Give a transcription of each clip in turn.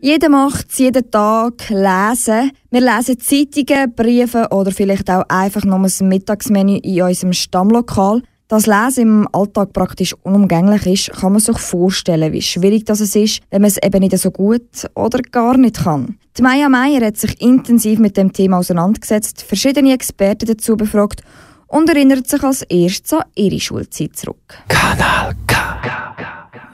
Jeder macht es jeden Tag lesen. Wir lesen Zeitungen, Briefe oder vielleicht auch einfach nur ein Mittagsmenü in unserem Stammlokal. Dass Lesen im Alltag praktisch unumgänglich ist, kann man sich vorstellen, wie schwierig das ist, wenn man es eben nicht so gut oder gar nicht kann. Die Maya Meyer hat sich intensiv mit dem Thema auseinandergesetzt, verschiedene Experten dazu befragt und erinnert sich als erstes an ihre Schulzeit zurück. Kanal K.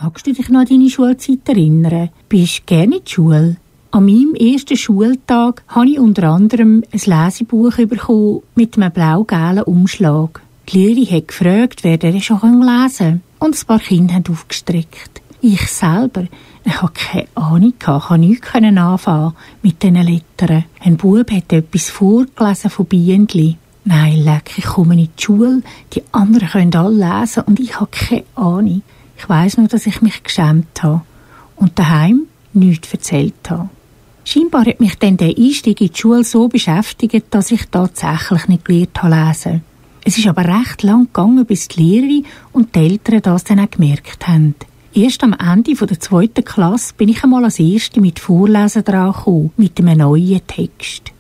Magst du dich noch an deine Schulzeit erinnern? Bist du gerne in die Schule? An meinem ersten Schultag habe ich unter anderem ein Lesebuch bekommen mit einem blau-gelben Umschlag. Die Lehrerin hat gefragt, wer der schon lesen kann. Und ein paar Kinder haben aufgestreckt. Ich selber, ich hatte keine Ahnung, ich konnte nichts anfangen mit diesen Lettern. Ein Bub hat etwas vorgelesen von Bienen. Nein, leck, ich komme in die Schule, die anderen können alle lesen und ich habe keine Ahnung. Ich weiß nur, dass ich mich geschämt habe und daheim nichts erzählt habe. Scheinbar hat mich dann der Einstieg in die Schule so beschäftigt, dass ich tatsächlich nicht gelernt habe lesen. Es ist aber recht lang gegangen, bis die Lehrerin und die Eltern das dann auch gemerkt haben. Erst am Ende der zweiten Klasse bin ich einmal als Erste mit Vorlesen dran gekommen, mit einem neuen Text.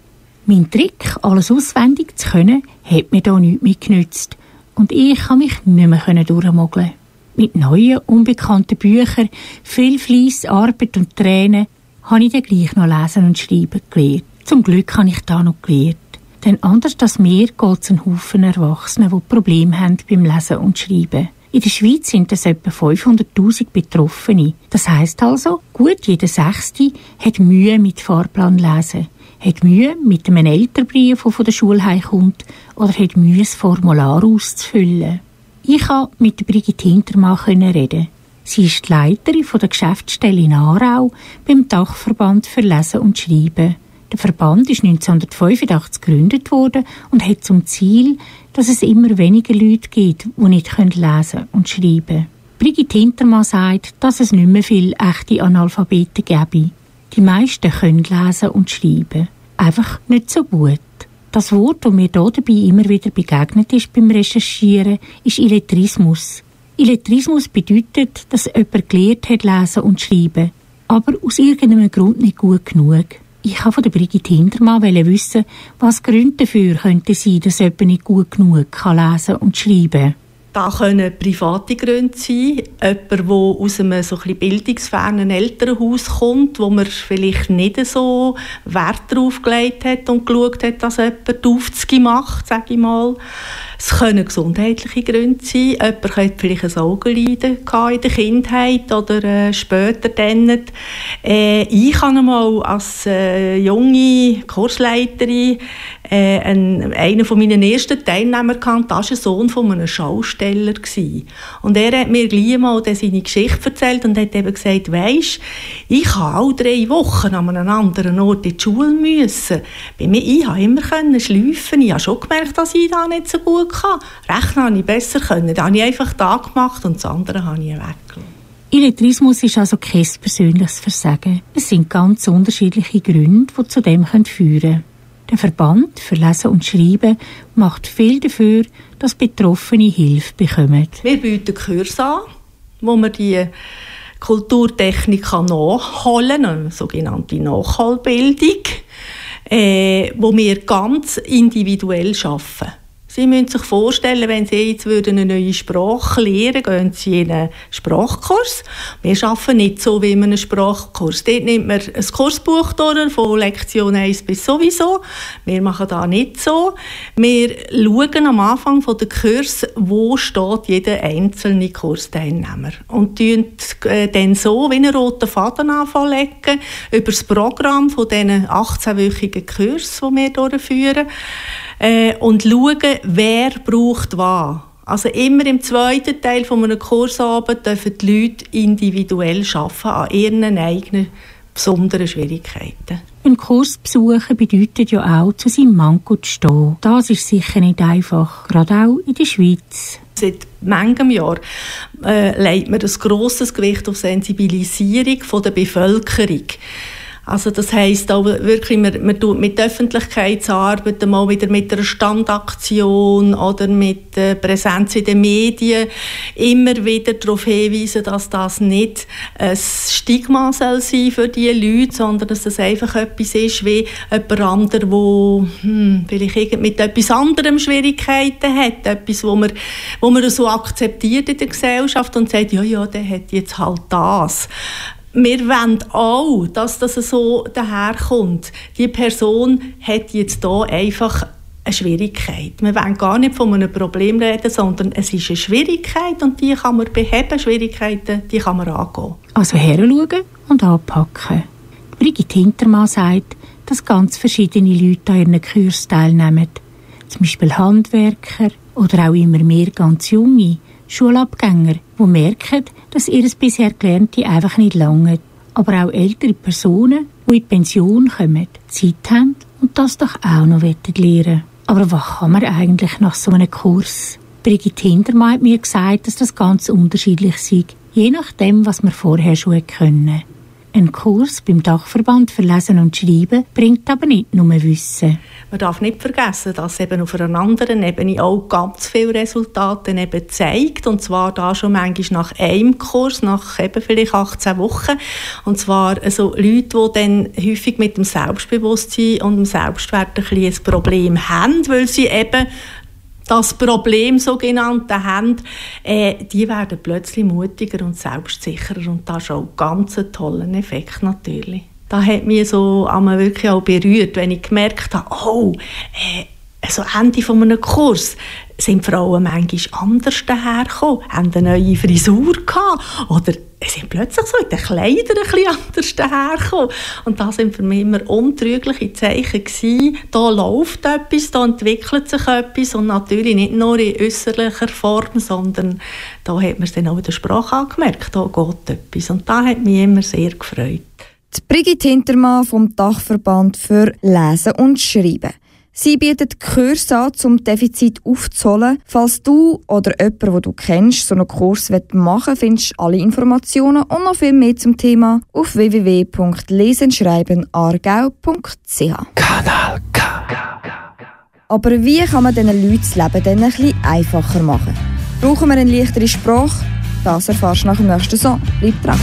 Mein Trick, alles auswendig zu können, hat mir da nichts mehr genützt. Und ich kann mich nicht mehr durchmogeln. Mit neuen, unbekannten Büchern, viel Fleiss, Arbeit und Tränen habe ich dann gleich noch lesen und schreiben gelernt. Zum Glück habe ich da noch gelernt. Denn anders als mir geht es einen Haufen Erwachsenen, die Probleme haben beim Lesen und Schreiben. In der Schweiz sind es etwa 500.000 Betroffene. Das heißt also, gut jeder Sechste hat Mühe mit Fahrplan lesen hat Mühe mit einem Elternbrief, der von der Schule heimkommt, oder hat Mühe, ein Formular auszufüllen. Ich konnte mit Brigitte Hintermann reden. Sie ist die Leiterin der Geschäftsstelle in Aarau beim Dachverband für Lesen und Schreiben. Der Verband ist 1985 gegründet worden und hat zum Ziel, dass es immer weniger Leute gibt, die nicht lesen und schreiben können. Brigitte Hintermann sagt, dass es nicht mehr viele echte Analphabeten gäbe. Die meisten können lesen und schreiben. Einfach nicht so gut. Das Wort, das mir hier dabei immer wieder begegnet ist beim Recherchieren, ist Illettrismus. Illettrismus bedeutet, dass jemand gelernt hat, lesen und schreiben, aber aus irgendeinem Grund nicht gut genug. Ich habe von der Brigitte Hintermann wissen, was Gründe dafür könnten sein, dass jemand nicht gut genug kann lesen und schreiben kann. Da können private Gründe sein. Jemand, der aus einem so ein bildungsfernen Elternhaus kommt, wo man vielleicht nicht so Wert darauf gelegt hat und geschaut hat, dass jemand 50 macht, sage ich mal. Es können gesundheitliche Gründe sein. Jemand könnte vielleicht ein Augenleiden in der Kindheit oder äh, später dann. Äh, ich habe einmal als äh, junge Kursleiterin äh, ein, einen von meinen ersten Teilnehmer gehabt, das war ein Sohn von einem Schausteller. Gewesen. Und er hat mir gleich mal seine Geschichte erzählt und hat eben gesagt, weisst, ich habe alle drei Wochen an einem anderen Ort in die Schule müssen. Bei mir, ich konnte immer schleifen. Ich habe schon gemerkt, dass ich da nicht so gut kann. Rechnen habe ich besser können. Da habe ich einfach da gemacht und das andere habe ich weggelassen. Illettrismus ist also kein persönliches Versagen. Es sind ganz unterschiedliche Gründe, die zu dem führen können. Der Verband für Lesen und Schreiben macht viel dafür, dass Betroffene Hilfe bekommen. Wir bieten Kurse an, wo man die Kulturtechnik nachholen kann, eine sogenannte Nachholbildung, äh, wo wir ganz individuell arbeiten. Sie müssen sich vorstellen, wenn Sie jetzt eine neue Sprache lernen würden, gehen Sie in einen Sprachkurs. Wir arbeiten nicht so wie in einem Sprachkurs. Dort nimmt man ein Kursbuch durch, von Lektion 1 bis sowieso. Wir machen das nicht so. Wir schauen am Anfang der Kurs, wo steht jeder einzelne Kursteilnehmer. Und äh, dann so wie einen roten Faden anfangen über das Programm von diesen 18-wöchigen Kursen, die wir durchführen äh, und schauen, wer braucht was. Also immer im zweiten Teil von einem Kursabend dürfen die Leute individuell arbeiten an ihren eigenen besonderen Schwierigkeiten. Ein Kurs besuchen bedeutet ja auch, zu seinem Manko zu stehen. Das ist sicher nicht einfach, gerade auch in der Schweiz. Seit manchem Jahr äh, legt man ein grosses Gewicht auf Sensibilisierung von der Bevölkerung. Also das heisst auch wirklich, man, man tut mit Öffentlichkeitsarbeit mal wieder mit einer Standaktion oder mit der Präsenz in den Medien immer wieder darauf hinweisen, dass das nicht ein Stigma soll sein für diese Leute, sondern dass das einfach etwas ist wie jemand anderer, der hm, vielleicht mit etwas anderem Schwierigkeiten hat, etwas, wo man, wo man so akzeptiert in der Gesellschaft und sagt, ja, ja, der hat jetzt halt das wir wollen auch, dass das so daherkommt. Die Person hat jetzt hier einfach eine Schwierigkeit. Wir wollen gar nicht von einem Problem reden, sondern es ist eine Schwierigkeit und die kann man beheben. Schwierigkeiten, die kann man angehen. Also heranschauen und anpacken. Brigitte Hintermann sagt, dass ganz verschiedene Leute an ihren Kurs teilnehmen. Zum Beispiel Handwerker oder auch immer mehr ganz junge Schulabgänger, die merken, dass ihr bisher Gelernte einfach nicht lange. Aber auch ältere Personen, die in die Pension kommen, Zeit haben und das doch auch noch lernen Aber was kann man eigentlich nach so einem Kurs? Brigitte Hintermann hat mir gesagt, dass das ganz unterschiedlich sei, je nachdem, was man vorher schon können. Ein Kurs beim Dachverband für Lesen und Schreiben bringt aber nicht nur Wissen. Man darf nicht vergessen, dass eben auf einer anderen Ebene auch ganz viele Resultate eben zeigt. Und zwar da schon manchmal nach einem Kurs, nach eben vielleicht 18 Wochen. Und zwar also Leute, die dann häufig mit dem Selbstbewusstsein und dem Selbstwert ein, ein Problem haben, weil sie eben das Problem sogenannte haben, äh, die werden plötzlich mutiger und selbstsicherer und das ist auch ganz ein toller Effekt natürlich. Da hat mich so einmal wirklich auch berührt, wenn ich gemerkt habe, oh, äh, also Ende von einem Kurs sind Frauen manchmal anders dahergekommen, haben eine neue Frisur gehabt oder sind plötzlich so in den Kleidern ein bisschen anders dahergekommen. Und das sind für mich immer untrügliche Zeichen gewesen. Da läuft etwas, da entwickelt sich etwas und natürlich nicht nur in äußerlicher Form, sondern da hat man es dann auch in der Sprache angemerkt, da geht etwas. Und da hat mich immer sehr gefreut. Die Brigitte Hintermann vom Dachverband für Lesen und Schreiben. Sie bietet Kurse an, um Defizit aufzuholen. Falls du oder jemand, den du kennst, so einen Kurs machen willst, findest du alle Informationen und noch viel mehr zum Thema auf www.lesenschreibenargau.ch. Kanal K. Aber wie kann man diesen Leuten das Leben dann ein bisschen einfacher machen? Brauchen wir eine leichtere Sprache? Das erfährst du nach dem nächsten Song. Bleib dran.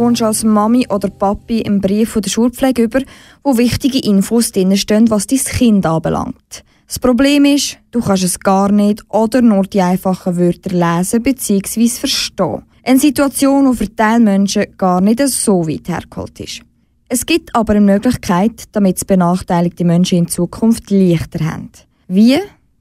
Vor, du kommst als Mami oder Papi einen Brief von der Schulpflege über, wo wichtige Infos drin stehen, was dein Kind anbelangt. Das Problem ist, du kannst es gar nicht oder nur die einfachen Wörter lesen bzw. verstehen. Eine Situation, die für Teilmenschen gar nicht so weit hergeholt ist. Es gibt aber eine Möglichkeit, damit es benachteiligte Menschen in Zukunft leichter haben. Wie?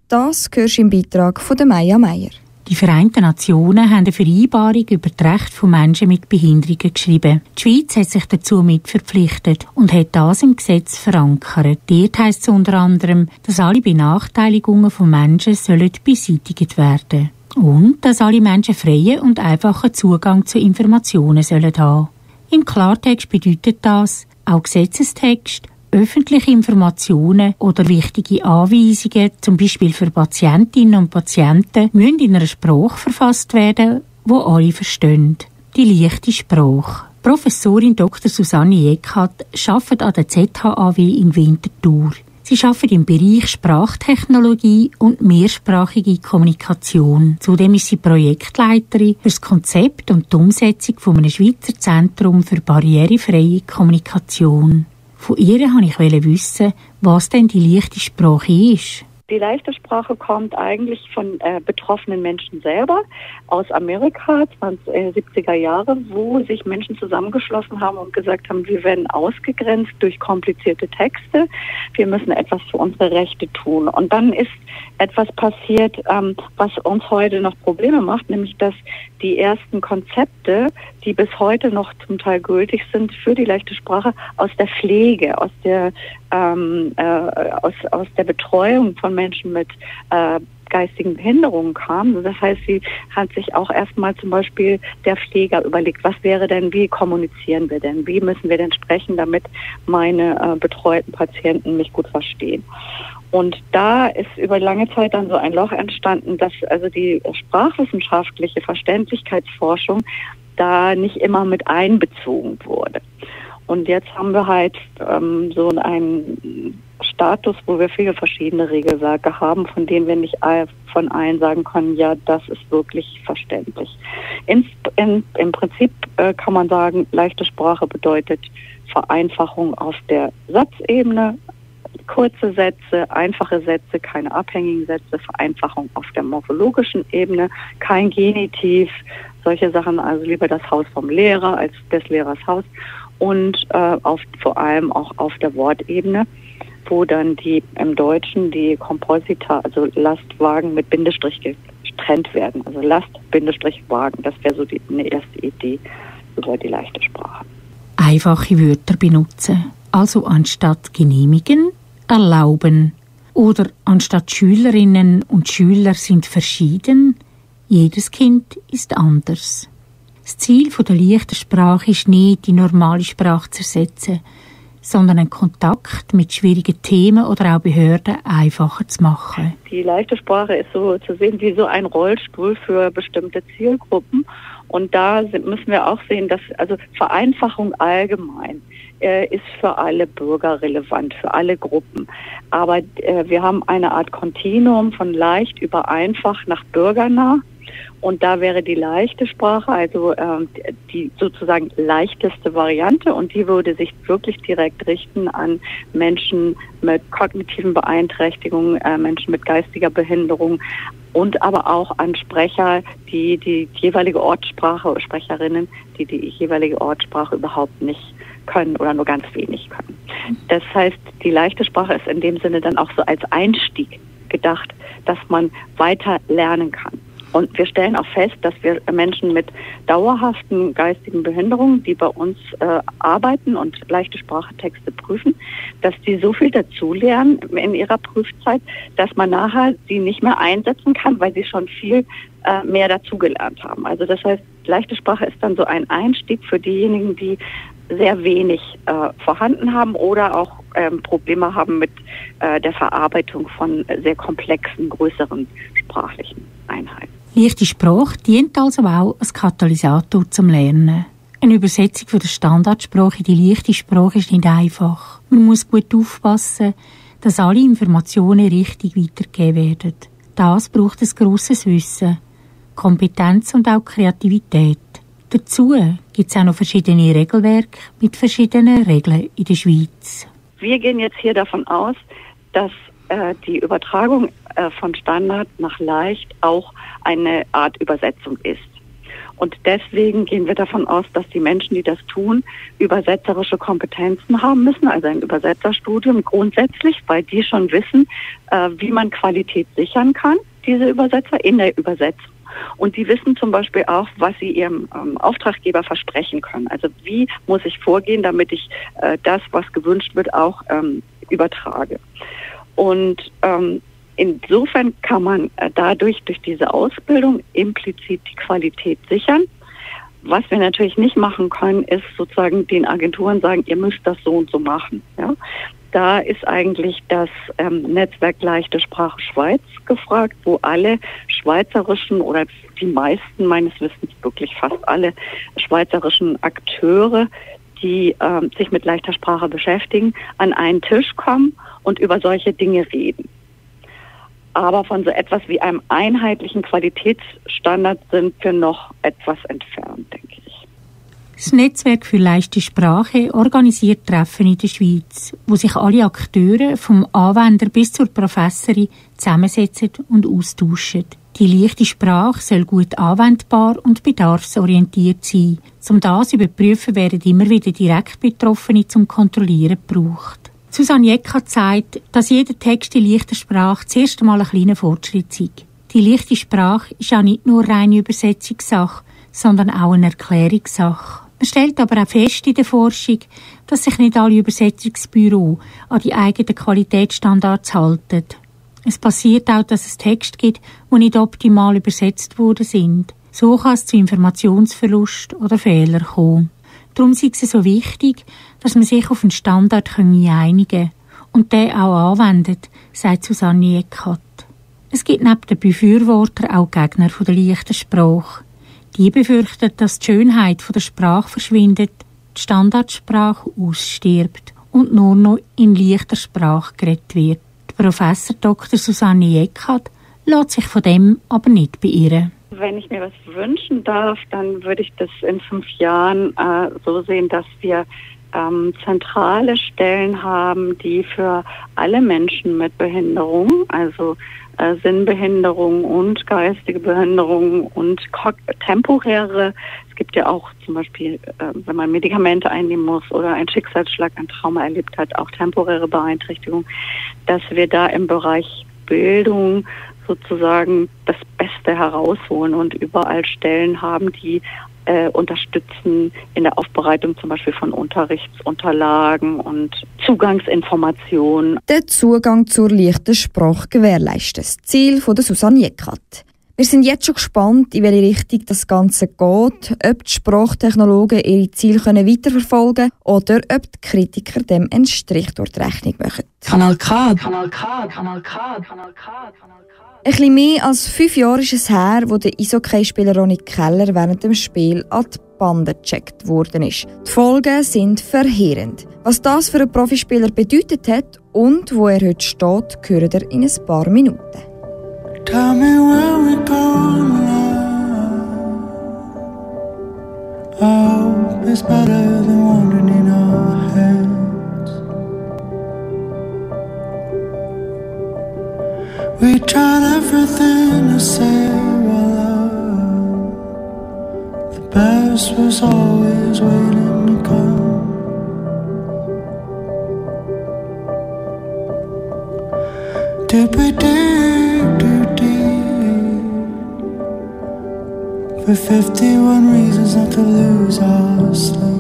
Das hörst du im Beitrag von Maya Meyer. Die Vereinten Nationen haben eine Vereinbarung über das Recht von Menschen mit Behinderungen geschrieben. Die Schweiz hat sich dazu mit verpflichtet und hat das im Gesetz verankert. Dort heisst es unter anderem, dass alle Benachteiligungen von Menschen sollen beseitigt werden. Und dass alle Menschen freien und einfachen Zugang zu Informationen sollen haben. Im Klartext bedeutet das, auch Gesetzestext öffentliche Informationen oder wichtige Anweisungen, zum Beispiel für Patientinnen und Patienten, müssen in einer Sprache verfasst werden, wo alle verstehen. Die leichte Sprache. Professorin Dr. Susanne Eckhardt arbeitet an der ZHAW in Winterthur. Sie arbeitet im Bereich Sprachtechnologie und mehrsprachige Kommunikation. Zudem ist sie Projektleiterin für das Konzept und die Umsetzung von einem Schweizer Zentrum für barrierefreie Kommunikation. Von ihr wollte ich wissen, was denn die leichte Sprache ist. Die leichte Sprache kommt eigentlich von äh, betroffenen Menschen selber aus Amerika, 20, äh, 70er Jahre, wo sich Menschen zusammengeschlossen haben und gesagt haben, wir werden ausgegrenzt durch komplizierte Texte, wir müssen etwas für unsere Rechte tun. Und dann ist etwas passiert, ähm, was uns heute noch Probleme macht, nämlich dass die ersten Konzepte, die bis heute noch zum Teil gültig sind für die leichte Sprache, aus der Pflege, aus der ähm, äh, aus, aus der Betreuung von Menschen mit äh, geistigen Behinderungen kam. Das heißt, sie hat sich auch erstmal zum Beispiel der Pfleger überlegt, was wäre denn, wie kommunizieren wir denn, wie müssen wir denn sprechen, damit meine äh, betreuten Patienten mich gut verstehen. Und da ist über lange Zeit dann so ein Loch entstanden, dass also die sprachwissenschaftliche Verständlichkeitsforschung da nicht immer mit einbezogen wurde. Und jetzt haben wir halt ähm, so einen Status, wo wir viele verschiedene Regelwerke haben, von denen wir nicht von allen sagen können, ja, das ist wirklich verständlich. In, in, Im Prinzip äh, kann man sagen, leichte Sprache bedeutet Vereinfachung auf der Satzebene, kurze Sätze, einfache Sätze, keine abhängigen Sätze, Vereinfachung auf der morphologischen Ebene, kein Genitiv, solche Sachen, also lieber das Haus vom Lehrer als des Lehrers Haus und äh, auf, vor allem auch auf der Wortebene, wo dann die im Deutschen die Komposita, also Lastwagen mit Bindestrich getrennt werden. Also Last, Bindestrich, Wagen, das wäre so die eine erste Idee über die leichte Sprache. Einfache Wörter benutzen. Also anstatt genehmigen erlauben oder anstatt Schülerinnen und Schüler sind verschieden, jedes Kind ist anders. Das Ziel der leichten Sprache ist nicht, die normale Sprache zu ersetzen, sondern einen Kontakt mit schwierigen Themen oder auch Behörden einfacher zu machen. Die leichte Sprache ist so zu sehen wie so ein Rollstuhl für bestimmte Zielgruppen. Und da müssen wir auch sehen, dass also Vereinfachung allgemein ist für alle Bürger relevant, für alle Gruppen. Aber äh, wir haben eine Art Kontinuum von leicht über einfach nach bürgernah. Und da wäre die leichte Sprache, also äh, die sozusagen leichteste Variante und die würde sich wirklich direkt richten an Menschen mit kognitiven Beeinträchtigungen, äh, Menschen mit geistiger Behinderung und aber auch an Sprecher, die die jeweilige Ortssprache, Sprecherinnen, die die jeweilige Ortssprache überhaupt nicht können oder nur ganz wenig können. Das heißt, die leichte Sprache ist in dem Sinne dann auch so als Einstieg gedacht, dass man weiter lernen kann. Und wir stellen auch fest, dass wir Menschen mit dauerhaften geistigen Behinderungen, die bei uns äh, arbeiten und leichte Sprachetexte prüfen, dass die so viel dazulernen in ihrer Prüfzeit, dass man nachher sie nicht mehr einsetzen kann, weil sie schon viel äh, mehr dazugelernt haben. Also das heißt, leichte Sprache ist dann so ein Einstieg für diejenigen, die sehr wenig äh, vorhanden haben oder auch ähm, Probleme haben mit äh, der Verarbeitung von sehr komplexen, größeren sprachlichen Einheiten. Leichte Sprache dient also auch als Katalysator zum Lernen. Eine Übersetzung von der Standardsprache in die leichte Sprache ist nicht einfach. Man muss gut aufpassen, dass alle Informationen richtig weitergegeben werden. Das braucht ein grosses Wissen, Kompetenz und auch Kreativität. Dazu gibt es auch noch verschiedene Regelwerke mit verschiedenen Regeln in der Schweiz. Wir gehen jetzt hier davon aus, dass äh, die Übertragung äh, von Standard nach leicht auch eine Art Übersetzung ist. Und deswegen gehen wir davon aus, dass die Menschen, die das tun, übersetzerische Kompetenzen haben müssen, also ein Übersetzerstudium grundsätzlich, weil die schon wissen, äh, wie man Qualität sichern kann, diese Übersetzer in der Übersetzung. Und die wissen zum Beispiel auch, was sie ihrem ähm, Auftraggeber versprechen können. Also wie muss ich vorgehen, damit ich äh, das, was gewünscht wird, auch ähm, übertrage. Und ähm, Insofern kann man äh, dadurch, durch diese Ausbildung implizit die Qualität sichern. Was wir natürlich nicht machen können, ist sozusagen den Agenturen sagen, ihr müsst das so und so machen. Ja? Da ist eigentlich das ähm, Netzwerk Leichte Sprache Schweiz gefragt, wo alle schweizerischen oder die meisten meines Wissens wirklich fast alle schweizerischen Akteure, die ähm, sich mit leichter Sprache beschäftigen, an einen Tisch kommen und über solche Dinge reden aber von so etwas wie einem einheitlichen Qualitätsstandard sind wir noch etwas entfernt, denke ich. Das Netzwerk für leichte Sprache organisiert Treffen in der Schweiz, wo sich alle Akteure vom Anwender bis zur Professorin zusammensetzen und austauschen. Die leichte Sprache soll gut anwendbar und bedarfsorientiert sein. Um das zu überprüfen, werden immer wieder direkt Betroffene zum Kontrollieren gebraucht. Susanne Eckert sagt, dass jeder Text in leichter Sprache zuerst einmal ein kleiner Fortschritt sei. Die leichte Sprache ist auch nicht nur reine Übersetzungssache, sondern auch eine Erklärungssache. Man stellt aber auch fest in der Forschung, dass sich nicht alle Übersetzungsbüros an die eigenen Qualitätsstandards halten. Es passiert auch, dass es Texte gibt, die nicht optimal übersetzt worden sind. So kann es zu Informationsverlust oder Fehlern kommen. Darum ist es so wichtig, dass man sich auf einen Standard einigen kann und den auch anwendet, sagt Susanne Eckhardt. Es gibt neben den Befürwortern auch Gegner der leichten Sprache. Die befürchten, dass die Schönheit der Sprache verschwindet, die Standardsprache ausstirbt und nur noch in leichter Sprache geredet wird. Professor Dr. Susanne Eckhardt lässt sich von dem aber nicht beirren. Wenn ich mir was wünschen darf, dann würde ich das in fünf Jahren äh, so sehen, dass wir ähm, zentrale Stellen haben, die für alle Menschen mit Behinderung, also äh, Sinnbehinderung und geistige Behinderung und temporäre, gibt ja auch zum Beispiel, äh, wenn man Medikamente einnehmen muss oder einen Schicksalsschlag, ein Trauma erlebt hat, auch temporäre Beeinträchtigung, dass wir da im Bereich Bildung sozusagen das Beste herausholen und überall Stellen haben, die äh, unterstützen in der Aufbereitung zum Beispiel von Unterrichtsunterlagen und Zugangsinformationen. Der Zugang zur leichten Sprache gewährleisten. Das Ziel von der Susanne Jeckert. Wir sind jetzt schon gespannt, in welche Richtung das Ganze geht, ob die Sprachtechnologen ihre Ziele können weiterverfolgen können oder ob die Kritiker dem einen Strich durch die Rechnung machen. Kanal K, Kanal K, Kanal K, Kanal K, Kanal K. Ein bisschen mehr als fünf Jahre ist es her, wo der Eishockeyspieler Ronny Keller während dem Spiel an die Bande gecheckt worden ist. Die Folgen sind verheerend. Was das für einen Profispieler bedeutet hat und wo er heute steht, hören ihr in ein paar Minuten. Tell me where we going now. I hope it's better than wandering in our heads. We tried everything to save our love. The best was always waiting to come. Did we dig for 51 reasons not to lose our sleep?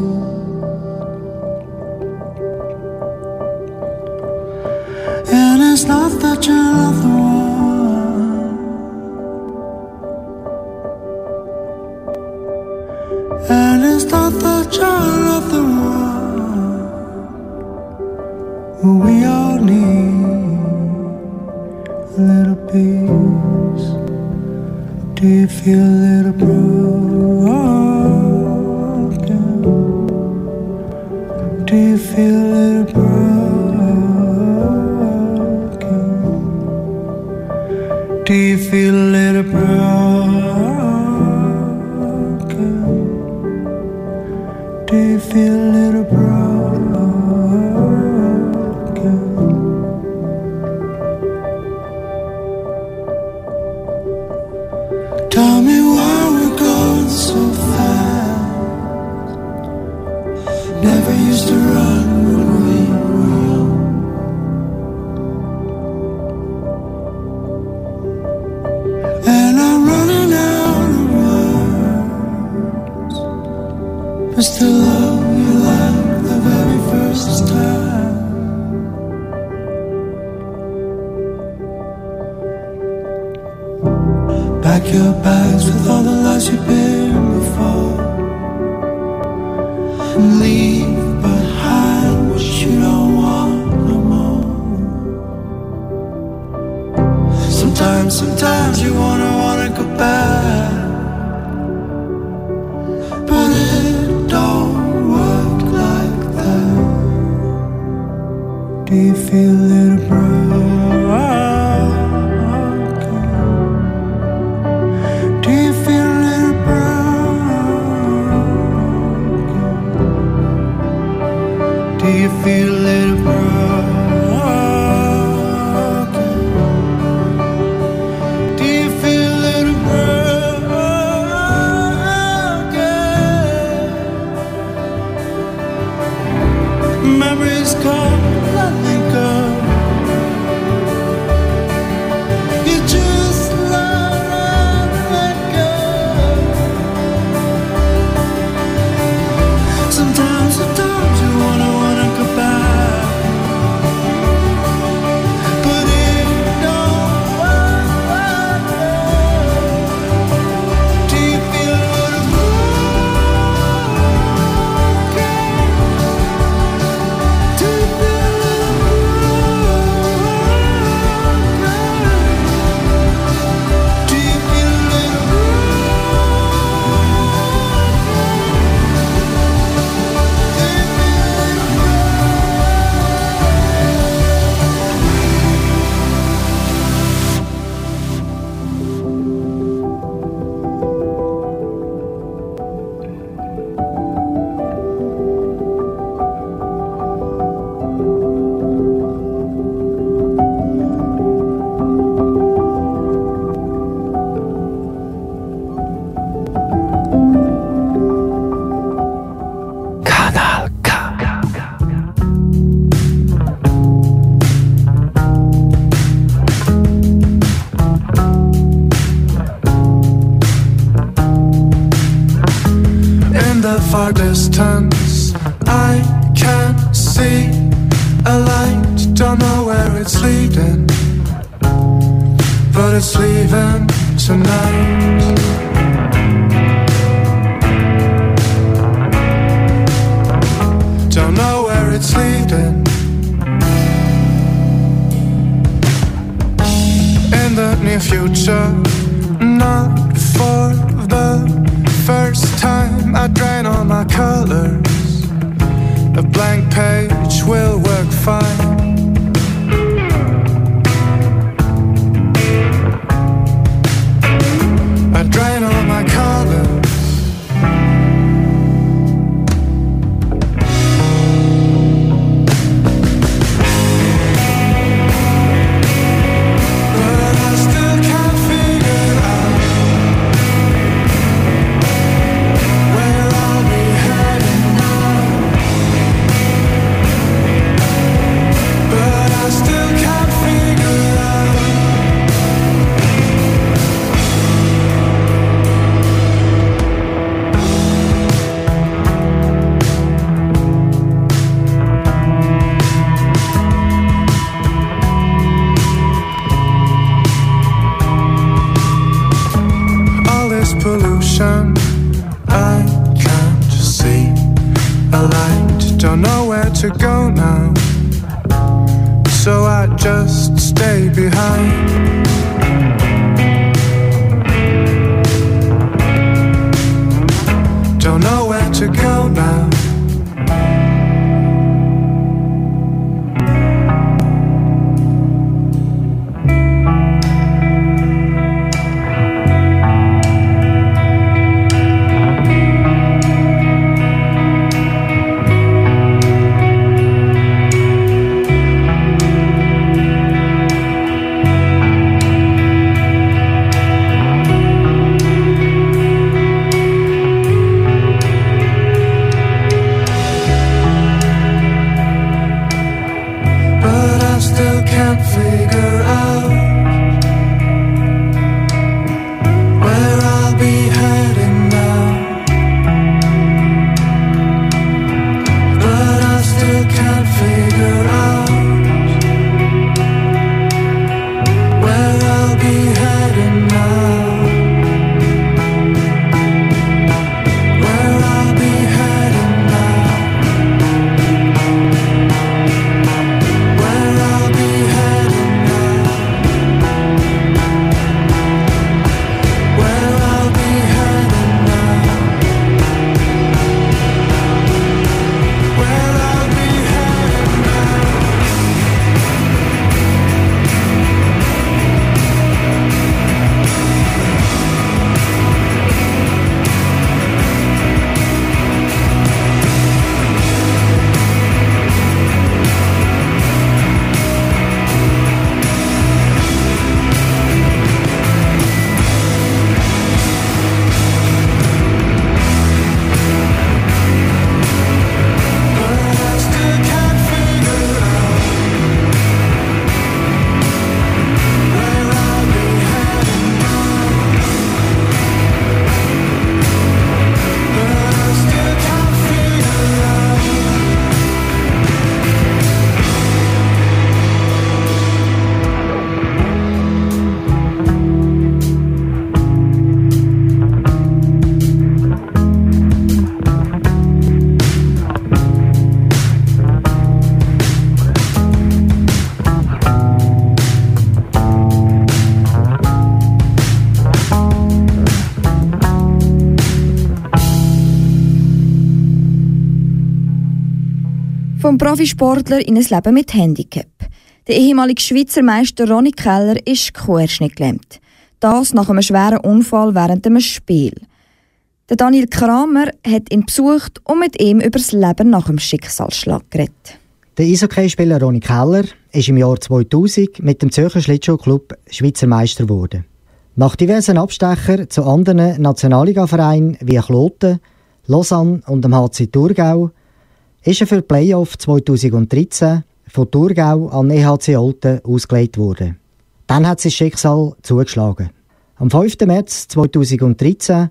was the love. Vom Profisportler in ein Leben mit Handicap. Der ehemalige Schweizer Meister Ronny Keller ist querschnittgelähmt. Das nach einem schweren Unfall während einem Spiel. Der Daniel Kramer hat ihn besucht und mit ihm über das Leben nach dem Schicksalsschlag geredet. Der Eishockeyspieler Ronny Keller ist im Jahr 2000 mit dem Zürcher Schlittschuhclub Schweizer Meister geworden. Nach diversen Abstechern zu anderen Nationalliga-Vereinen wie Kloten, Lausanne und dem HC Thurgau ist er für Playoff 2013 von Thurgau an EHC Olten ausgelegt worden. Dann hat sein Schicksal zugeschlagen. Am 5. März 2013,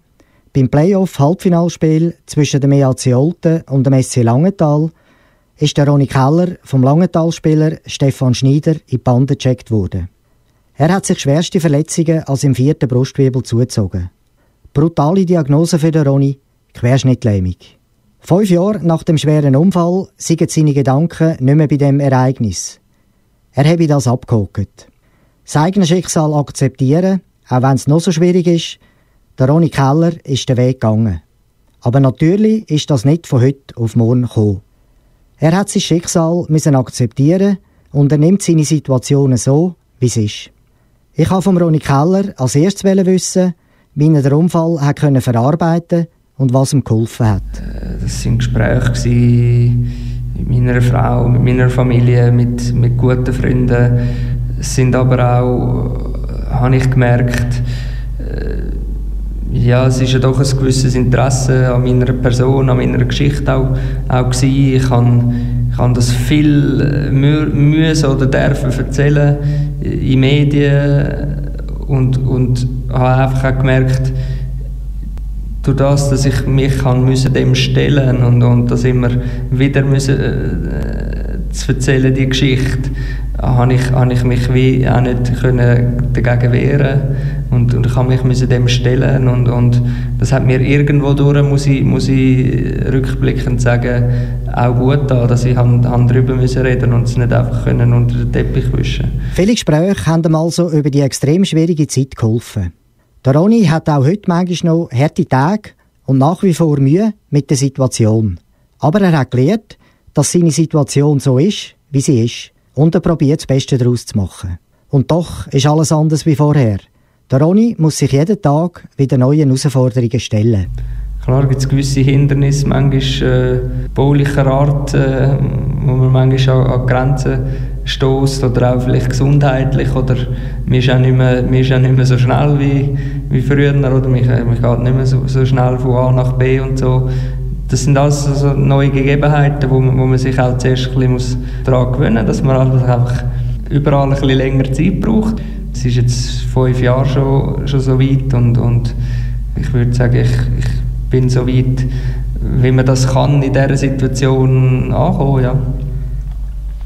beim Playoff-Halbfinalspiel zwischen dem EHC Olten und dem SC Langenthal, ist der Ronny Keller vom Langenthal-Spieler Stefan Schneider in die Bande gecheckt worden. Er hat sich schwerste Verletzungen als im vierten Brustwirbel zugezogen. Brutale Diagnose für den Ronny, Querschnittlähmung. Fünf Jahre nach dem schweren Unfall sind seine Gedanken nicht mehr bei dem Ereignis. Er habe das abgehakt. Sein eigenes Schicksal akzeptieren, auch wenn es noch so schwierig ist, der Ronny Keller ist den Weg gegangen. Aber natürlich ist das nicht von heute auf morgen gekommen. Er hat sein Schicksal müssen akzeptieren und er nimmt seine Situation so, wie es ist. Ich habe vom Ronny Keller als erstes wissen, wie er den Unfall hat können verarbeiten und was ihm geholfen hat. Äh, das waren Gespräche mit meiner Frau, mit meiner Familie, mit, mit guten Freunden. Es sind aber auch, äh, habe ich gemerkt, äh, ja, es ist ja doch ein gewisses Interesse an meiner Person, an meiner Geschichte auch, auch gewesen. Ich habe, ich habe das viel müssen oder dürfen erzählen in Medien und, und habe einfach auch gemerkt, durch das, dass ich mich kann müssen dem stellen und, und das immer wieder müssen, äh, zu erzählen, die Geschichte, habe ich, habe ich mich wie auch nicht können dagegen wehren und, und ich habe mich müssen dem stellen und, und das hat mir irgendwo durch, muss ich, muss ich rückblickend sagen, auch gut da, dass ich han, han darüber müssen reden und es nicht einfach können unter den Teppich wischen. Viele Gespräche haben ihm also über die extrem schwierige Zeit geholfen. Der Ronny hat auch heute manchmal noch harte Tage und nach wie vor Mühe mit der Situation. Aber er hat gelernt, dass seine Situation so ist, wie sie ist. Und er probiert das Beste daraus zu machen. Und doch ist alles anders wie vorher. Der Ronny muss sich jeden Tag wieder neuen Herausforderungen stellen. Klar gibt es gewisse Hindernisse, manchmal äh, baulicher Art, äh, wo man manchmal an, an Grenzen stößt oder auch vielleicht gesundheitlich oder man ist auch nicht mehr, ist auch nicht mehr so schnell wie, wie früher oder man, man geht nicht mehr so, so schnell von A nach B und so. Das sind alles so neue Gegebenheiten, wo man, wo man sich auch zuerst ein bisschen daran gewöhnen muss, dass man einfach überall ein bisschen länger Zeit braucht. Es ist jetzt fünf Jahre schon, schon so weit und, und ich würde sagen, ich, ich bin so weit, wie man das kann in dieser Situation ankommen, ja.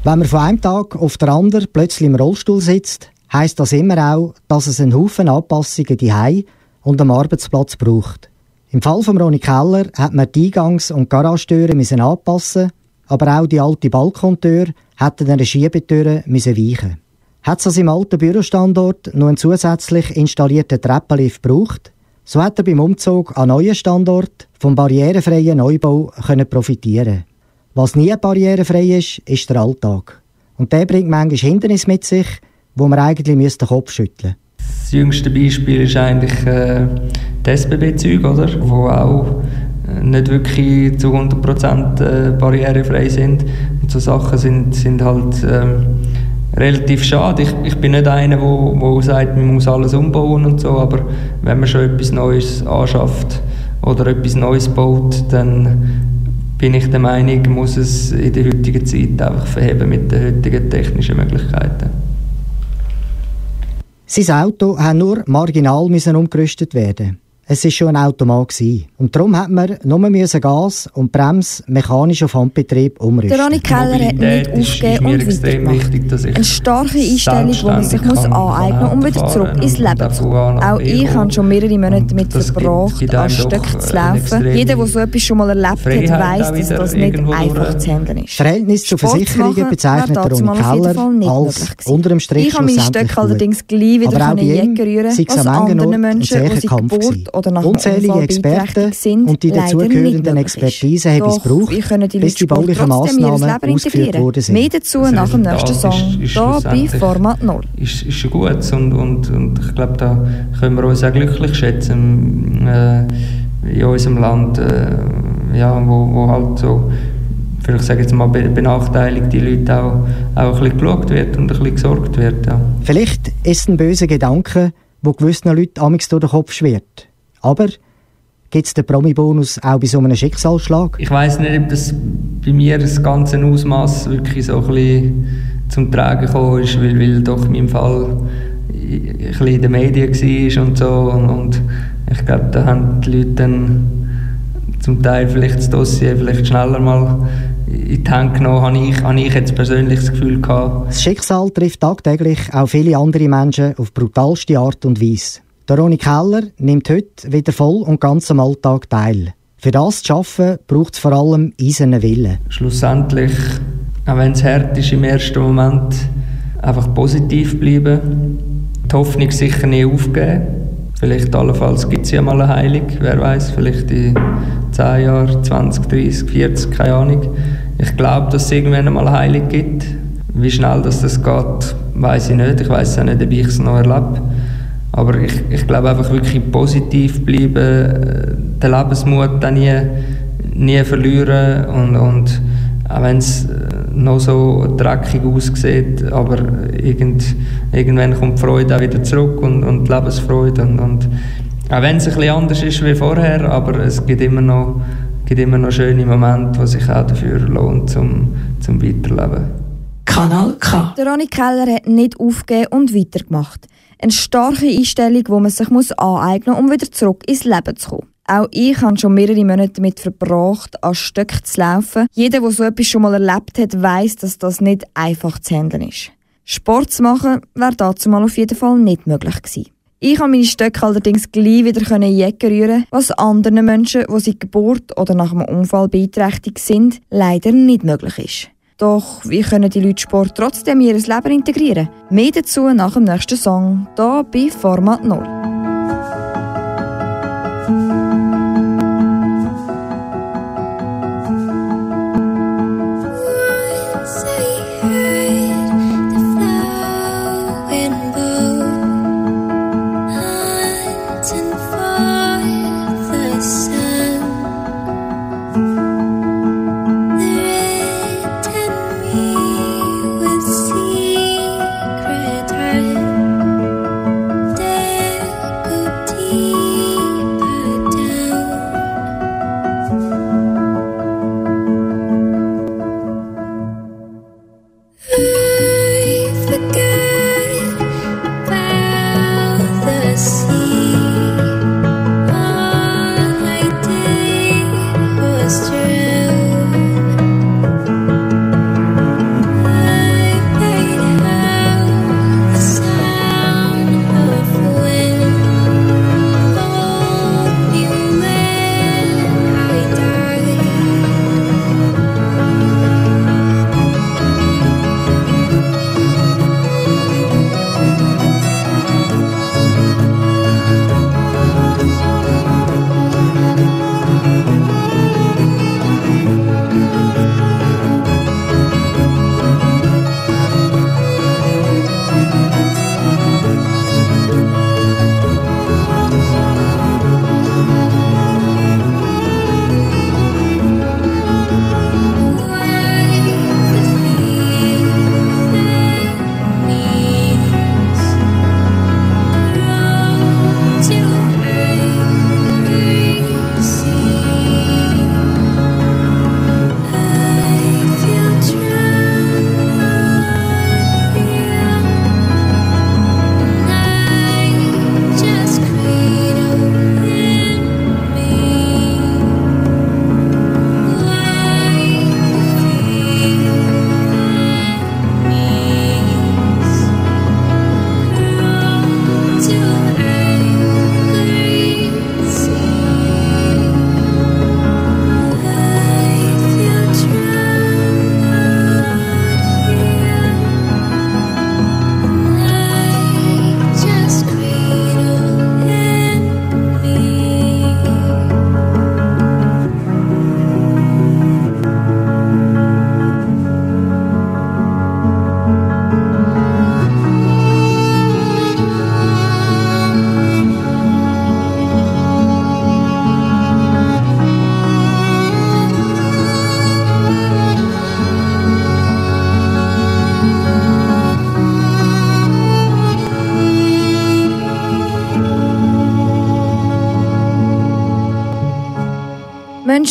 Wenn man von einem Tag auf den anderen plötzlich im Rollstuhl sitzt, heißt das immer auch, dass es einen Haufen Anpassungen die und am Arbeitsplatz braucht. Im Fall von Ronny Keller hat man die Eingangs- und Garagetüren müssen anpassen, aber auch die alte Balkontür hätte den Schiebetüren müssen weichen. Hat es also im alten Bürostandort noch einen zusätzlich installierten Treppenlift gebraucht, so hat er beim Umzug an neuen Standort vom barrierefreien Neubau können profitieren. Was nie barrierefrei ist, ist der Alltag. Und der bringt manchmal Hindernisse mit sich, wo man eigentlich den Kopf schütteln Das jüngste Beispiel ist eigentlich äh, das SBB-Zeug, oder? Wo auch äh, nicht wirklich zu 100% äh, barrierefrei sind. Und so Sachen sind, sind halt ähm, relativ schade. Ich, ich bin nicht einer, der wo, wo sagt, man muss alles umbauen und so, aber wenn man schon etwas Neues anschafft oder etwas Neues baut, dann bin ich der Meinung, muss es in der heutigen Zeit einfach verheben mit den heutigen technischen Möglichkeiten. Sein Auto musste nur marginal umgerüstet werden. Es war schon ein Automat. Gewesen. Und darum hat man nur müssen Gas und Brems mechanisch auf Handbetrieb umrüsten. Der Ronny Keller hat nicht aufgegeben und weitergemacht. Eine starke Einstellung, die man sich muss aneignen muss, um wieder zurück ins Leben zu kommen. Auch ich habe schon mehrere Monate damit verbracht, an Stöcken zu laufen. Jeder, der so etwas schon mal erlebt hat, weiss, dass das nicht einfach zu handeln ist. Verhältnis zu Versicherungen bezeichnet der Ronny Keller als unter dem Strich Ich habe meine Stöcke allerdings gleich wieder in die Ecke rühren als andere Menschen, die sich Geburt oder nach Unzählige Experten sind, und die dazugehörenden Expertise haben es gebraucht, die bis die baulichen Massnahmen ausgeführt worden sind. Mehr dazu also nach dem nächsten Song, ist, hier bei Format 0. Ist, ist gut und, und, und ich glaube, da können wir uns auch glücklich schätzen äh, in unserem Land, äh, ja, wo, wo halt so vielleicht sage jetzt mal benachteiligte Leute auch, auch ein bisschen geschaut wird und ein bisschen gesorgt wird. Ja. Vielleicht ist es ein böser Gedanke, wo gewissen Leuten amigs durch den Kopf schwirrt. Aber gibt es den Promi-Bonus auch bei so einem Schicksalsschlag? Ich weiß nicht, ob das bei mir das ganze Ausmaß wirklich so ein bisschen zum Tragen gekommen ist, weil, weil doch in meinem Fall ein bisschen in den Medien war und so und, und ich glaube, da haben die Leute dann zum Teil vielleicht das Dossier vielleicht schneller mal in die Hand genommen, habe ich, habe ich jetzt persönlich das Gefühl gehabt. Das Schicksal trifft tagtäglich auch viele andere Menschen auf brutalste Art und Weise. Der Ronny Keller nimmt heute wieder voll und ganz am Alltag teil. Für das zu arbeiten, braucht es vor allem eisernen Willen. Schlussendlich, auch wenn es hart ist im ersten Moment, einfach positiv bleiben, die Hoffnung sicher nie aufgeben. Vielleicht allenfalls gibt es ja mal eine Heilung, wer weiß, vielleicht in 10 Jahren, 20, 30, 40, keine Ahnung. Ich glaube, dass es irgendwann einmal eine Heilung gibt. Wie schnell das geht, weiß ich nicht. Ich weiß auch nicht, ob ich es noch erlebe. Aber ich, ich glaube einfach wirklich positiv bleiben, äh, den Lebensmut dann nie, nie verlieren und, und auch wenn es äh, noch so dreckig aussieht, aber irgend, irgendwann kommt die Freude auch wieder zurück und, und die Lebensfreude und, und auch wenn es ein bisschen anders ist wie vorher, aber es gibt immer noch, gibt immer noch schöne Momente, die sich auch dafür lohnt, zum, zum Weiterleben. Kanal K. Der Ronny Keller hat nicht aufgegeben und weitergemacht. Eine starke Einstellung, die man sich muss aneignen muss, um wieder zurück ins Leben zu kommen. Auch ich habe schon mehrere Monate damit verbracht, an Stöcken zu laufen. Jeder, der so etwas schon mal erlebt hat, weiß, dass das nicht einfach zu handeln ist. Sport zu machen, wäre dazu mal auf jeden Fall nicht möglich gewesen. Ich konnte meine Stöcke allerdings gleich wieder in Jacke rühren, was anderen Menschen, die seit Geburt oder nach einem Unfall beeinträchtigt sind, leider nicht möglich ist. Doch wie können die Leute Sport trotzdem in ihr Leben integrieren? Mehr dazu nach dem nächsten Song, hier bei Format 0.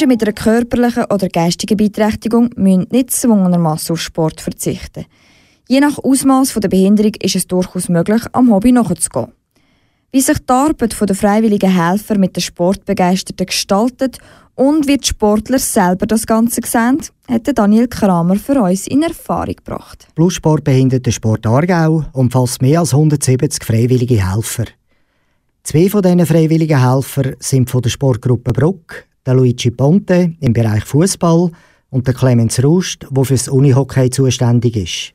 Menschen mit einer körperlichen oder geistigen Beeinträchtigung müssen nicht zwungenermassen auf Sport verzichten. Je nach Ausmaß der Behinderung ist es durchaus möglich, am Hobby nachzugehen. Wie sich die Arbeit der freiwilligen Helfer mit den Sportbegeisterten gestaltet und wie die Sportler selber das Ganze sehen, hat Daniel Kramer für uns in Erfahrung gebracht. Plussport Sport Aargau umfasst mehr als 170 freiwillige Helfer. Zwei von diesen freiwilligen Helfern sind von der Sportgruppe Bruck, der Luigi Ponte im Bereich Fußball und der Clemens Rust, der für das Unihockey zuständig ist.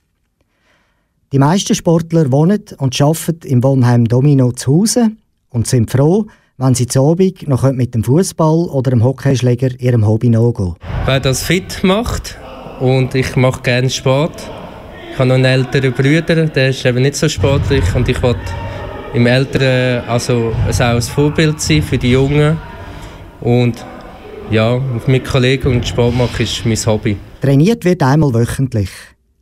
Die meisten Sportler wohnen und arbeiten im Wohnheim Domino zu Hause und sind froh, wenn sie zu Abend noch mit dem Fußball oder dem Hockeyschläger ihrem Hobby nachgehen Wer das fit macht und ich mache gerne Sport. Ich habe noch einen älteren Bruder, der ist eben nicht so sportlich und ich wollte im Älteren also auch ein Vorbild sein für die Jungen und ja, mit Kollegen und Sport machen ist mein Hobby. Trainiert wird einmal wöchentlich.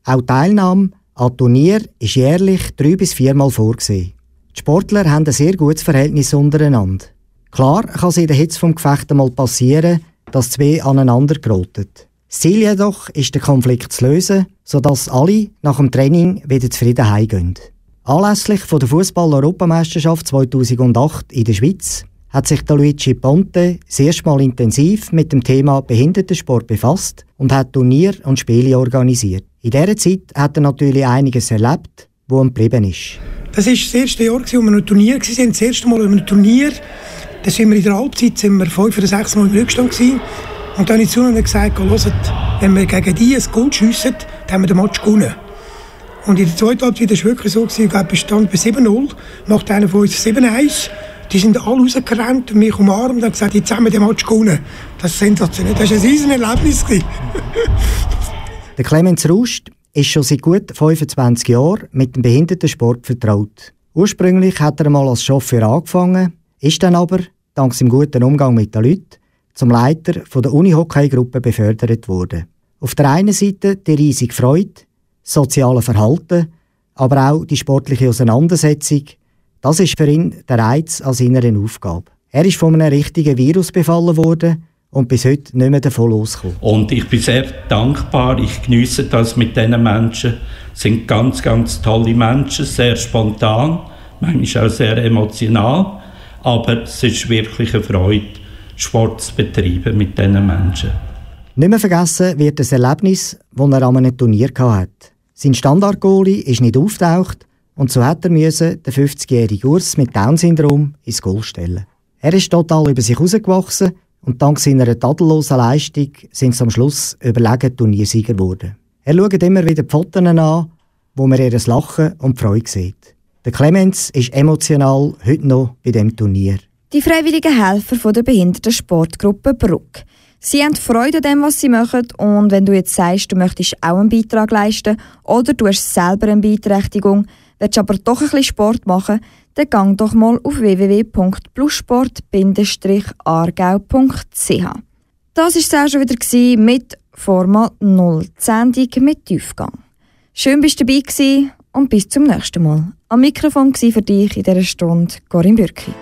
Auch Teilnahme an Turnier ist jährlich drei bis viermal vorgesehen. Die Sportler haben ein sehr gutes Verhältnis untereinander. Klar kann es in der Hitze vom Gefecht einmal passieren, dass zwei aneinander geraten. Das Ziel jedoch ist, den Konflikt zu lösen, sodass alle nach dem Training wieder zufrieden heimgehen. Anlässlich von der Fußball-Europameisterschaft 2008 in der Schweiz hat sich der Luigi Ponte das erste intensiv mit dem Thema Behindertensport befasst und hat Turnier und Spiele organisiert. In dieser Zeit hat er natürlich einiges erlebt, wo ihm geblieben ist. Das war das erste Jahr, als wir in Turnier waren. Das erste Mal in einem Turnier. Da sind wir in der Halbzeit sind wir fünf oder sechs Mal im Rückstand. Gewesen. Und dann habe ich zu ihnen gesagt, wenn wir gegen die ein Goal schiessen, dann haben wir den Match gewonnen. Und in der zweiten Halbzeit war es wirklich so, gewesen, ich glaube, es stand bei 7-0, macht einer von uns 7-1. Die sind alle rausgerannt, mich umarmt und gesagt, jetzt haben wir den Match gewonnen. Das ist sensationell. Das war ein riesen Erlebnis. Der Clemens Rust ist schon seit gut 25 Jahren mit dem Behindertensport vertraut. Ursprünglich hat er einmal als Chauffeur angefangen, ist dann aber, dank seinem guten Umgang mit den Leuten, zum Leiter der Unihockey-Gruppe befördert worden. Auf der einen Seite die riesige Freude, soziale Verhalten, aber auch die sportliche Auseinandersetzung, das ist für ihn der Reiz als innere Aufgabe. Er ist von einem richtigen Virus befallen worden und bis heute nicht mehr davon losgekommen. Und ich bin sehr dankbar, ich genieße das mit diesen Menschen. Es sind ganz, ganz tolle Menschen, sehr spontan, manchmal auch sehr emotional, aber es ist wirklich eine Freude, Sport zu betreiben mit diesen Menschen. Nicht mehr vergessen wird das Erlebnis, das er an einem Turnier hatte. Sein Standardgoalie ist nicht auftaucht und so hat er müssen den 50-jährigen Urs mit Down-Syndrom ins Goal stellen. Er ist total über sich herausgewachsen und dank seiner tadellosen Leistung sind sie am Schluss überlegen Turniersieger geworden. Er schaut immer wieder die Fotos an, wo man ihr Lachen und Freude sieht. Der Clemens ist emotional heute noch bei dem Turnier. Die freiwilligen Helfer von der Behindertensportgruppe Bruck. Sie haben Freude an dem, was sie machen und wenn du jetzt sagst, du möchtest auch einen Beitrag leisten oder du hast selber eine Beeinträchtigung, willst aber doch ein bisschen Sport machen, dann gang doch mal auf www.plussport-aargau.ch. Das war es auch schon wieder mit Format 0, Sendung mit Tiefgang. Schön bist du dabei gewesen und bis zum nächsten Mal. Am Mikrofon war für dich in dieser Stunde Corinne Bürki.